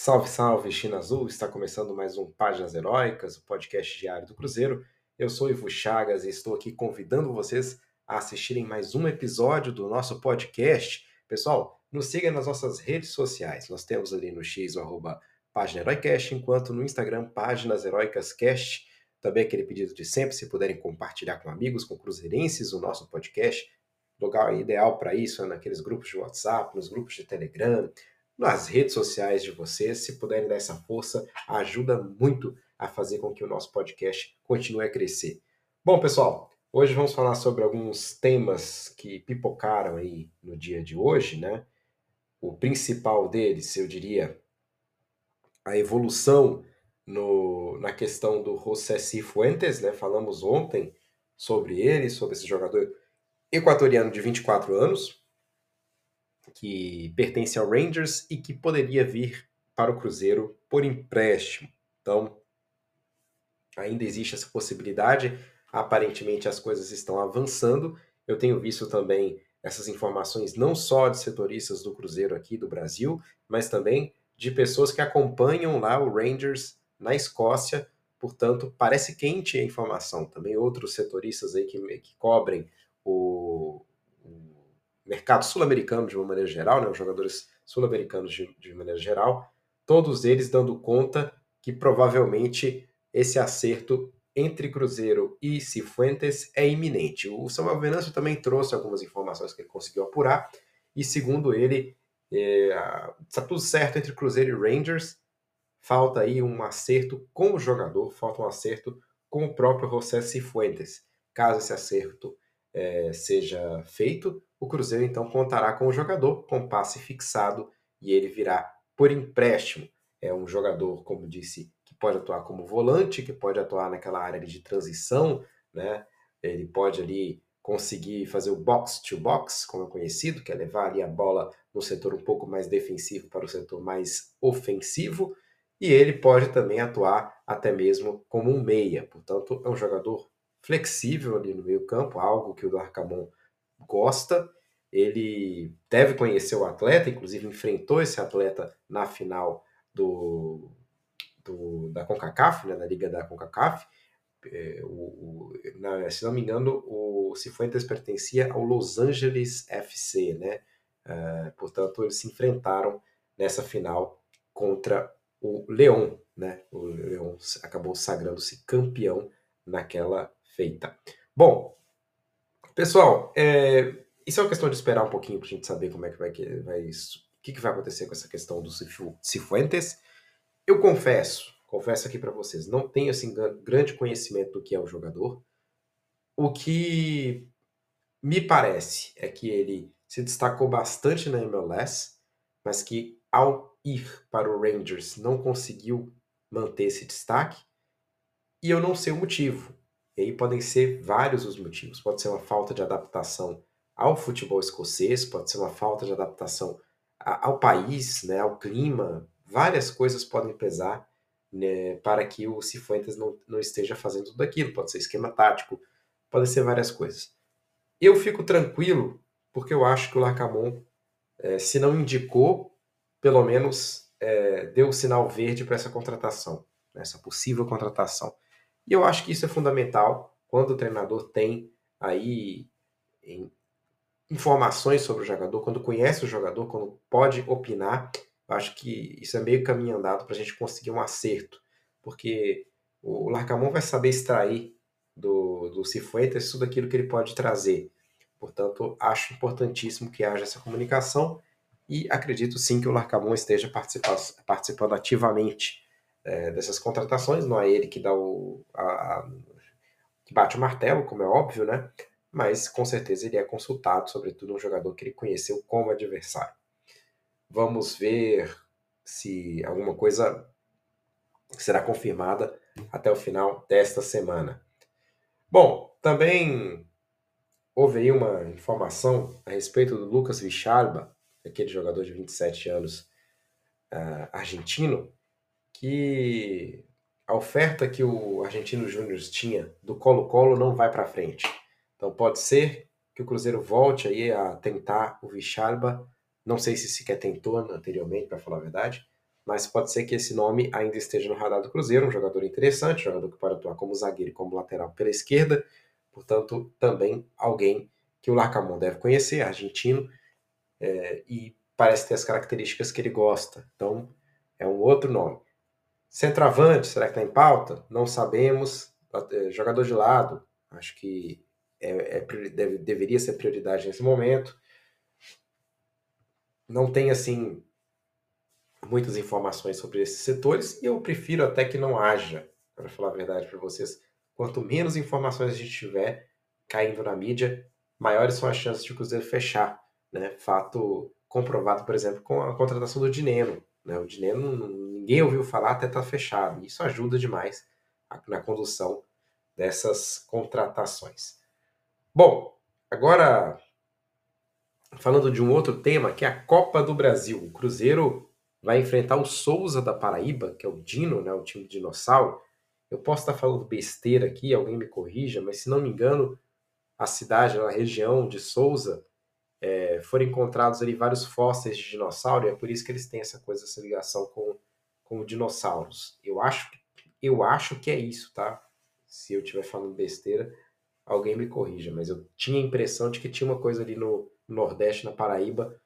Salve, salve, China Azul! Está começando mais um Páginas Heróicas, o podcast diário do Cruzeiro. Eu sou Ivo Chagas e estou aqui convidando vocês a assistirem mais um episódio do nosso podcast. Pessoal, nos siga nas nossas redes sociais. Nós temos ali no X o arroba Página Heroicast, enquanto no Instagram, Páginas Heroicas Cast. Também aquele pedido de sempre, se puderem compartilhar com amigos, com cruzeirenses o nosso podcast. Lugar ideal para isso é naqueles grupos de WhatsApp, nos grupos de Telegram, nas redes sociais de vocês. Se puderem dar essa força, ajuda muito a fazer com que o nosso podcast continue a crescer. Bom, pessoal, hoje vamos falar sobre alguns temas que pipocaram aí no dia de hoje, né? O principal deles, eu diria, a evolução no, na questão do José Cifuentes, né? Falamos ontem sobre ele, sobre esse jogador equatoriano de 24 anos, que pertence ao Rangers e que poderia vir para o Cruzeiro por empréstimo. Então, ainda existe essa possibilidade. Aparentemente, as coisas estão avançando. Eu tenho visto também essas informações não só de setoristas do Cruzeiro aqui do Brasil, mas também de pessoas que acompanham lá o Rangers na Escócia. Portanto, parece quente a informação. Também outros setoristas aí que, que cobrem o, mercado sul-americano de uma maneira geral, né, os jogadores sul-americanos de, de maneira geral, todos eles dando conta que provavelmente esse acerto entre Cruzeiro e Cifuentes é iminente. O Samuel Venâncio também trouxe algumas informações que ele conseguiu apurar, e segundo ele, está é, tudo certo entre Cruzeiro e Rangers, falta aí um acerto com o jogador, falta um acerto com o próprio José Cifuentes. Caso esse acerto é, seja feito, o Cruzeiro então contará com o jogador com passe fixado e ele virá por empréstimo. É um jogador, como disse, que pode atuar como volante, que pode atuar naquela área de transição, né? Ele pode ali conseguir fazer o box to box, como é conhecido, que é levar ali a bola no setor um pouco mais defensivo para o setor mais ofensivo, e ele pode também atuar até mesmo como um meia. Portanto, é um jogador flexível ali no meio-campo, algo que o Darcamon gosta. Ele deve conhecer o atleta, inclusive enfrentou esse atleta na final do, do da CONCACAF, né, da Liga da CONCACAF. É, o, o, na, se não me engano, o Cifuentes pertencia ao Los Angeles FC, né? Uh, portanto, eles se enfrentaram nessa final contra o León, né? O León acabou sagrando-se campeão naquela feita. Bom, Pessoal, é, isso é uma questão de esperar um pouquinho para a gente saber como é que vai, vai isso, o que, que vai acontecer com essa questão dos Cifuentes. Eu confesso, confesso aqui para vocês, não tenho assim grande conhecimento do que é o jogador. O que me parece é que ele se destacou bastante na MLS, mas que ao ir para o Rangers não conseguiu manter esse destaque. E eu não sei o motivo. E aí podem ser vários os motivos. Pode ser uma falta de adaptação ao futebol escocês, pode ser uma falta de adaptação ao país, né, ao clima. Várias coisas podem pesar né, para que o Cifuentes não, não esteja fazendo tudo aquilo. Pode ser esquema tático, pode ser várias coisas. Eu fico tranquilo porque eu acho que o Larcamon, é, se não indicou, pelo menos é, deu o sinal verde para essa contratação, né, essa possível contratação. E eu acho que isso é fundamental quando o treinador tem aí informações sobre o jogador, quando conhece o jogador, quando pode opinar. Acho que isso é meio caminho andado para a gente conseguir um acerto, porque o Larcamon vai saber extrair do, do Cifuentes tudo aquilo que ele pode trazer. Portanto, acho importantíssimo que haja essa comunicação e acredito sim que o Larcamon esteja participando ativamente é, dessas contratações. Não é ele que dá o. A, a, que bate o martelo, como é óbvio, né? Mas com certeza ele é consultado, sobretudo um jogador que ele conheceu como adversário. Vamos ver se alguma coisa será confirmada até o final desta semana. Bom, também houve aí uma informação a respeito do Lucas Vichalba, aquele jogador de 27 anos uh, argentino, que a oferta que o Argentino Júnior tinha do Colo-Colo não vai para frente. Então pode ser que o Cruzeiro volte aí a tentar o Vichalba. Não sei se sequer tentou anteriormente, para falar a verdade, mas pode ser que esse nome ainda esteja no radar do Cruzeiro, um jogador interessante, um jogador que pode atuar como zagueiro e como lateral pela esquerda, portanto, também alguém que o Larcamon deve conhecer, argentino, é, e parece ter as características que ele gosta. Então, é um outro nome. Centroavante, será que está em pauta? Não sabemos. É, jogador de lado, acho que é, é, deve, deveria ser prioridade nesse momento. Não tem, assim, muitas informações sobre esses setores e eu prefiro até que não haja, para falar a verdade para vocês. Quanto menos informações a gente tiver caindo na mídia, maiores são as chances de o Cruzeiro fechar. Né? Fato comprovado, por exemplo, com a contratação do Dineno. Né? O Dineno ninguém ouviu falar até estar tá fechado. Isso ajuda demais na condução dessas contratações. Bom, agora falando de um outro tema, que é a Copa do Brasil. O Cruzeiro vai enfrentar o Souza da Paraíba, que é o Dino, né, o time dinossauro. Eu posso estar falando besteira aqui, alguém me corrija, mas se não me engano, a cidade, a região de Souza, é, foram encontrados ali vários fósseis de dinossauro, e é por isso que eles têm essa coisa, essa ligação com, com dinossauros. Eu acho, eu acho que é isso, tá? Se eu estiver falando besteira, alguém me corrija, mas eu tinha a impressão de que tinha uma coisa ali no Nordeste, na Paraíba,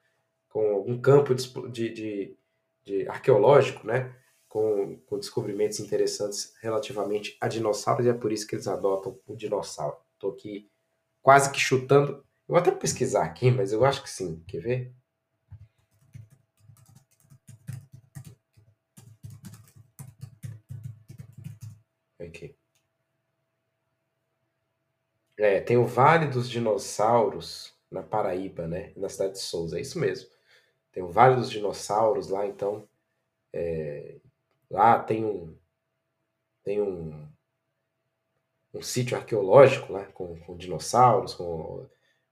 com algum campo de, de, de arqueológico, né? Com, com, descobrimentos interessantes relativamente a dinossauros, e é por isso que eles adotam o dinossauro. Estou aqui quase que chutando. Eu vou até pesquisar aqui, mas eu acho que sim. Quer ver? Aqui. É, tem o Vale dos Dinossauros na Paraíba, né? Na cidade de Souza. É isso mesmo. Tem o Vale dos Dinossauros lá, então. É, lá tem um. Tem um. Um sítio arqueológico lá, com, com dinossauros, com,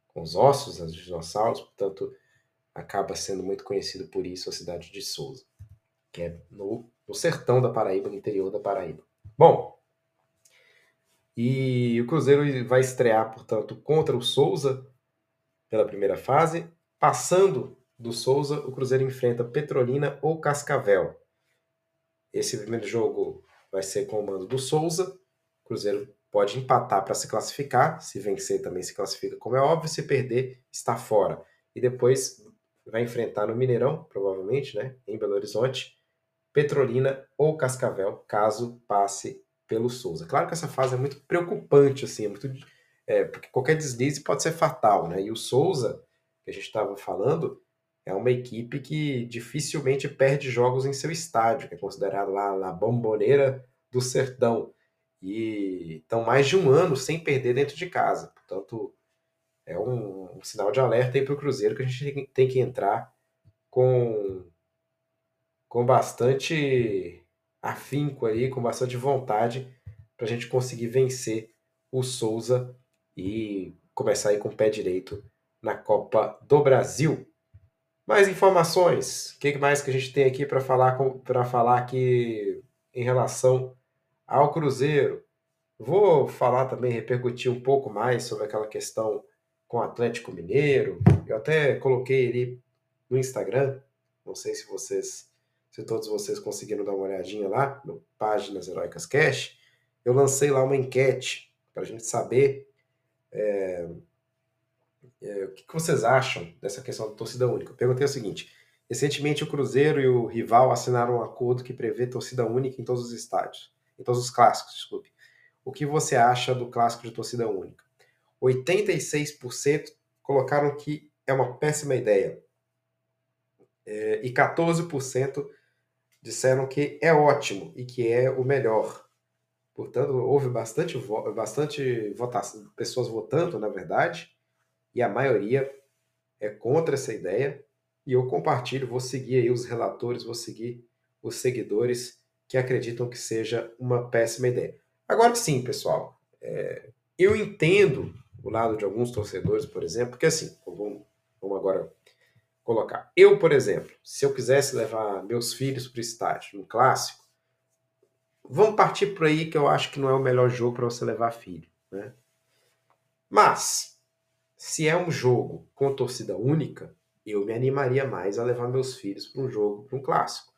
com os ossos dos dinossauros, portanto, acaba sendo muito conhecido por isso a cidade de Souza, que é no, no sertão da Paraíba, no interior da Paraíba. Bom, e o Cruzeiro vai estrear, portanto, contra o Souza pela primeira fase, passando do Souza, o Cruzeiro enfrenta Petrolina ou Cascavel. Esse primeiro jogo vai ser com o mando do Souza. O Cruzeiro pode empatar para se classificar. Se vencer, também se classifica, como é óbvio. Se perder, está fora. E depois vai enfrentar no Mineirão, provavelmente, né, em Belo Horizonte, Petrolina ou Cascavel, caso passe pelo Souza. Claro que essa fase é muito preocupante, assim, é muito, é, porque qualquer deslize pode ser fatal, né? E o Souza, que a gente estava falando, é uma equipe que dificilmente perde jogos em seu estádio, que é considerado lá a bomboneira do sertão. E estão mais de um ano sem perder dentro de casa. Portanto, é um, um sinal de alerta aí para o Cruzeiro que a gente tem que entrar com, com bastante afinco aí, com bastante vontade, para a gente conseguir vencer o Souza e começar aí com o pé direito na Copa do Brasil. Mais informações. O que mais que a gente tem aqui para falar para falar aqui em relação ao Cruzeiro? Vou falar também, repercutir um pouco mais sobre aquela questão com o Atlético Mineiro. Eu até coloquei ali no Instagram. Não sei se vocês, se todos vocês conseguiram dar uma olhadinha lá no Páginas Heróicas Cash. Eu lancei lá uma enquete para a gente saber é, é, o que, que vocês acham dessa questão da torcida única? Eu perguntei o seguinte: recentemente o Cruzeiro e o rival assinaram um acordo que prevê torcida única em todos os estádios, em todos os clássicos, desculpe. O que você acha do clássico de torcida única? 86% colocaram que é uma péssima ideia. É, e 14% disseram que é ótimo e que é o melhor. Portanto, houve bastante, bastante votação, pessoas votando, na verdade, e a maioria é contra essa ideia. E eu compartilho, vou seguir aí os relatores, vou seguir os seguidores que acreditam que seja uma péssima ideia. Agora sim, pessoal, é, eu entendo o lado de alguns torcedores, por exemplo, porque assim, vamos, vamos agora colocar. Eu, por exemplo, se eu quisesse levar meus filhos para o estádio, no clássico, vamos partir por aí que eu acho que não é o melhor jogo para você levar filho, né? Mas se é um jogo com torcida única, eu me animaria mais a levar meus filhos para um jogo, para um clássico.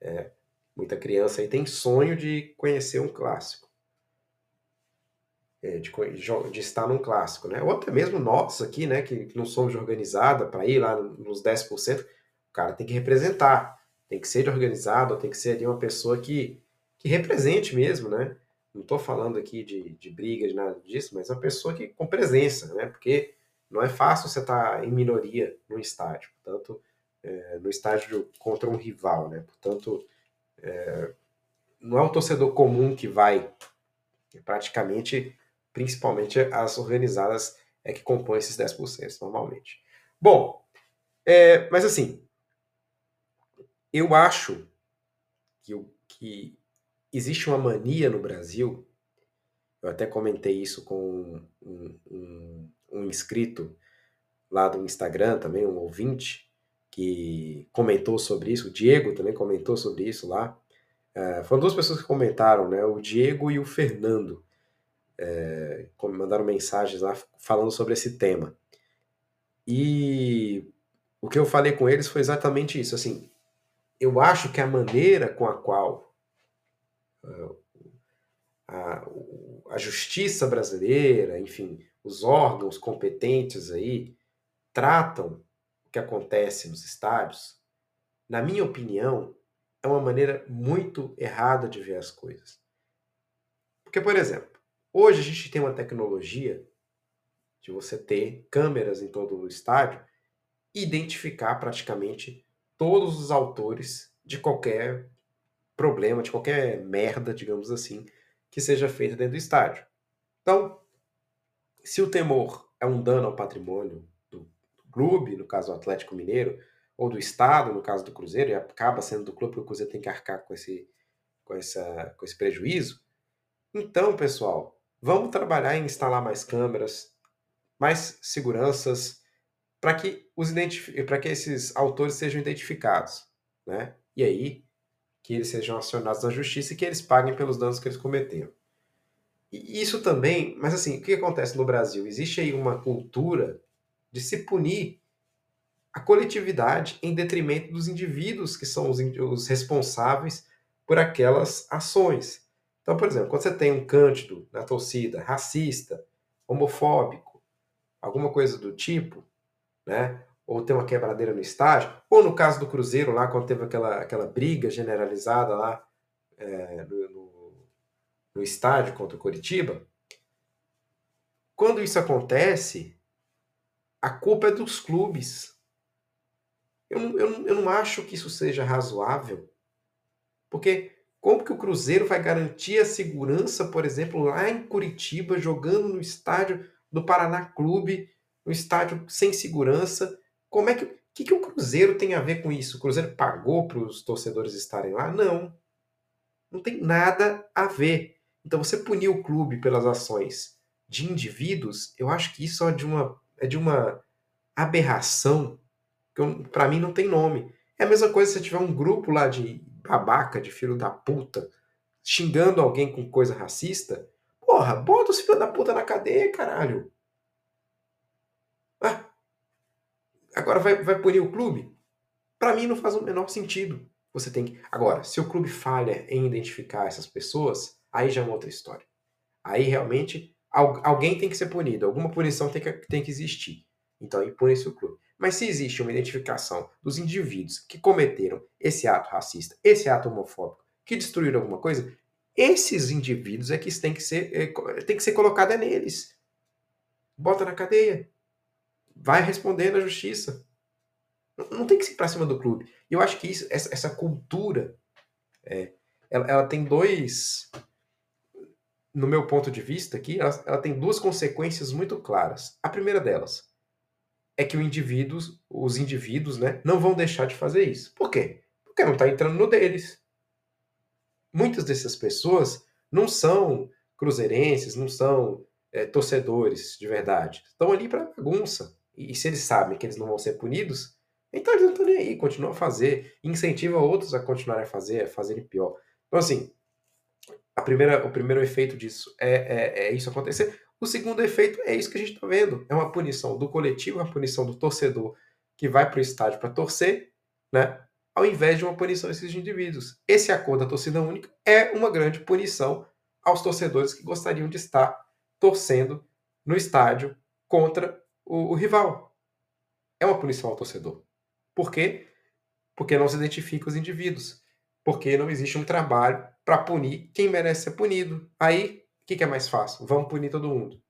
É, muita criança aí tem sonho de conhecer um clássico. É, de, de, estar num clássico, né? Ou até mesmo nós aqui, né, que, que não somos de organizada, para ir lá nos 10%, o cara tem que representar, tem que ser de organizado, tem que ser ali uma pessoa que, que represente mesmo, né? Não estou falando aqui de, de briga, de nada disso, mas uma pessoa que com presença, né? Porque não é fácil você estar tá em minoria no estádio, portanto, é, no estádio contra um rival, né? Portanto, é, não é o torcedor comum que vai, praticamente, principalmente as organizadas é que compõem esses 10% normalmente. Bom, é, mas assim, eu acho que, que existe uma mania no Brasil, eu até comentei isso com um, um, um inscrito lá do Instagram também, um ouvinte, que comentou sobre isso, o Diego também comentou sobre isso lá. É, foram duas pessoas que comentaram, né? O Diego e o Fernando. É, mandaram mensagens lá falando sobre esse tema. E o que eu falei com eles foi exatamente isso. Assim, eu acho que a maneira com a qual a, a justiça brasileira, enfim, os órgãos competentes aí tratam o que acontece nos estádios, na minha opinião, é uma maneira muito errada de ver as coisas. Porque, por exemplo, hoje a gente tem uma tecnologia de você ter câmeras em todo o estádio e identificar praticamente todos os autores de qualquer problema, de qualquer merda, digamos assim, que seja feita dentro do estádio. Então, se o temor é um dano ao patrimônio do clube, no caso do Atlético Mineiro, ou do Estado, no caso do Cruzeiro, e acaba sendo do clube, porque o Cruzeiro tem que arcar com esse, com essa, com esse prejuízo. Então, pessoal, vamos trabalhar em instalar mais câmeras, mais seguranças, para que, os para que esses autores sejam identificados. Né? E aí, que eles sejam acionados na justiça e que eles paguem pelos danos que eles cometeram. E isso também, mas assim, o que acontece no Brasil? Existe aí uma cultura de se punir a coletividade em detrimento dos indivíduos que são os, os responsáveis por aquelas ações. Então, por exemplo, quando você tem um cândido na torcida racista, homofóbico, alguma coisa do tipo, né? ou ter uma quebradeira no estádio, ou no caso do Cruzeiro, lá quando teve aquela, aquela briga generalizada lá é, no, no, no, estádio contra o Coritiba, quando isso acontece, a culpa é dos clubes. Eu, eu, eu não acho que isso seja razoável, porque como que o Cruzeiro vai garantir a segurança, por exemplo, lá em Curitiba, jogando no estádio do Paraná Clube, no estádio sem segurança, como é que. O que, que o Cruzeiro tem a ver com isso? O Cruzeiro pagou para os torcedores estarem lá? Não. Não tem nada a ver. Então, você punir o clube pelas ações de indivíduos, eu acho que isso é de uma, é de uma aberração que para mim não tem nome. É a mesma coisa se tiver um grupo lá de babaca, de filho da puta, xingando alguém com coisa racista. Porra, bota os filhos da puta na cadeia, caralho. Ah, Agora vai, vai punir o clube? Para mim não faz o menor sentido. Você tem que. Agora, se o clube falha em identificar essas pessoas, aí já é uma outra história. Aí realmente alguém tem que ser punido, alguma punição tem que, tem que existir. Então aí pune-se o clube. Mas se existe uma identificação dos indivíduos que cometeram esse ato racista, esse ato homofóbico, que destruíram alguma coisa, esses indivíduos é que têm que ser, é, tem que ser colocada neles. Bota na cadeia vai responder na justiça. Não tem que ser para cima do clube. Eu acho que isso, essa, essa cultura, é, ela, ela, tem dois, no meu ponto de vista aqui, ela, ela tem duas consequências muito claras. A primeira delas é que o indivíduo, os indivíduos, né, não vão deixar de fazer isso. Por quê? Porque não está entrando no deles. Muitas dessas pessoas não são cruzeirenses, não são é, torcedores de verdade. Estão ali para bagunça. E se eles sabem que eles não vão ser punidos, então eles não estão nem aí, continuam a fazer, incentiva outros a continuarem a fazer, a fazerem pior. Então, assim, a primeira, o primeiro efeito disso é, é, é isso acontecer. O segundo efeito é isso que a gente está vendo: é uma punição do coletivo, uma punição do torcedor que vai para o estádio para torcer, né? ao invés de uma punição a esses indivíduos. Esse acordo da torcida única é uma grande punição aos torcedores que gostariam de estar torcendo no estádio contra o, o rival. É uma punição ao torcedor. Por quê? Porque não se identifica os indivíduos. Porque não existe um trabalho para punir quem merece ser punido. Aí, o que, que, é mais fácil? Vamos punir todo mundo.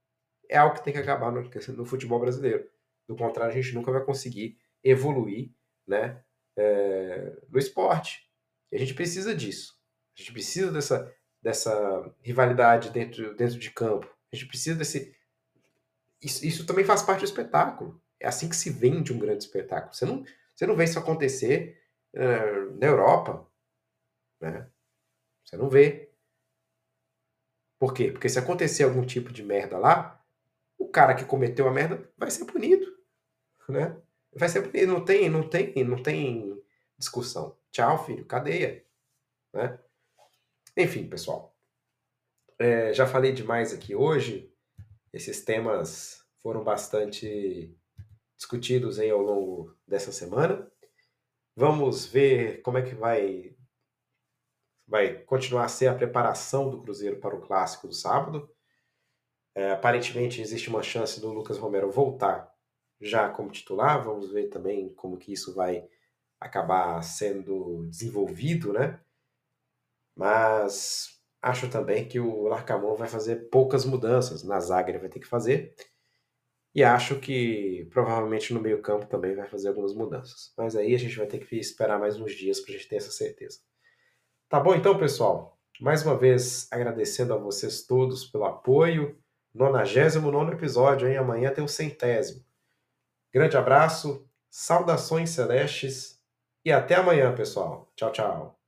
É algo que tem que acabar no, no futebol brasileiro. Do contrário, a gente nunca vai conseguir evoluir né, é, no esporte. E a gente precisa disso. A gente precisa dessa, dessa rivalidade dentro, dentro de campo. A gente precisa desse. Isso, isso também faz parte do espetáculo. É assim que se vende um grande espetáculo. Você não, você não vê isso acontecer uh, na Europa. Né? Você não vê. Por quê? Porque se acontecer algum tipo de merda lá, o cara que cometeu a merda vai ser punido. Né? Vai ser punido. Não tem, não tem, não tem discussão. Tchau, filho. Cadeia. Né? Enfim, pessoal. É, já falei demais aqui hoje. Esses temas foram bastante discutidos aí ao longo dessa semana. Vamos ver como é que vai vai continuar a ser a preparação do Cruzeiro para o clássico do sábado. É, aparentemente existe uma chance do Lucas Romero voltar já como titular. Vamos ver também como que isso vai acabar sendo desenvolvido, né? Mas acho também que o Larcamon vai fazer poucas mudanças. Na zaga ele vai ter que fazer. E acho que provavelmente no meio-campo também vai fazer algumas mudanças. Mas aí a gente vai ter que esperar mais uns dias para a gente ter essa certeza. Tá bom então, pessoal? Mais uma vez agradecendo a vocês todos pelo apoio. 99 episódio, hein? Amanhã tem o centésimo. Grande abraço, saudações celestes e até amanhã, pessoal. Tchau, tchau.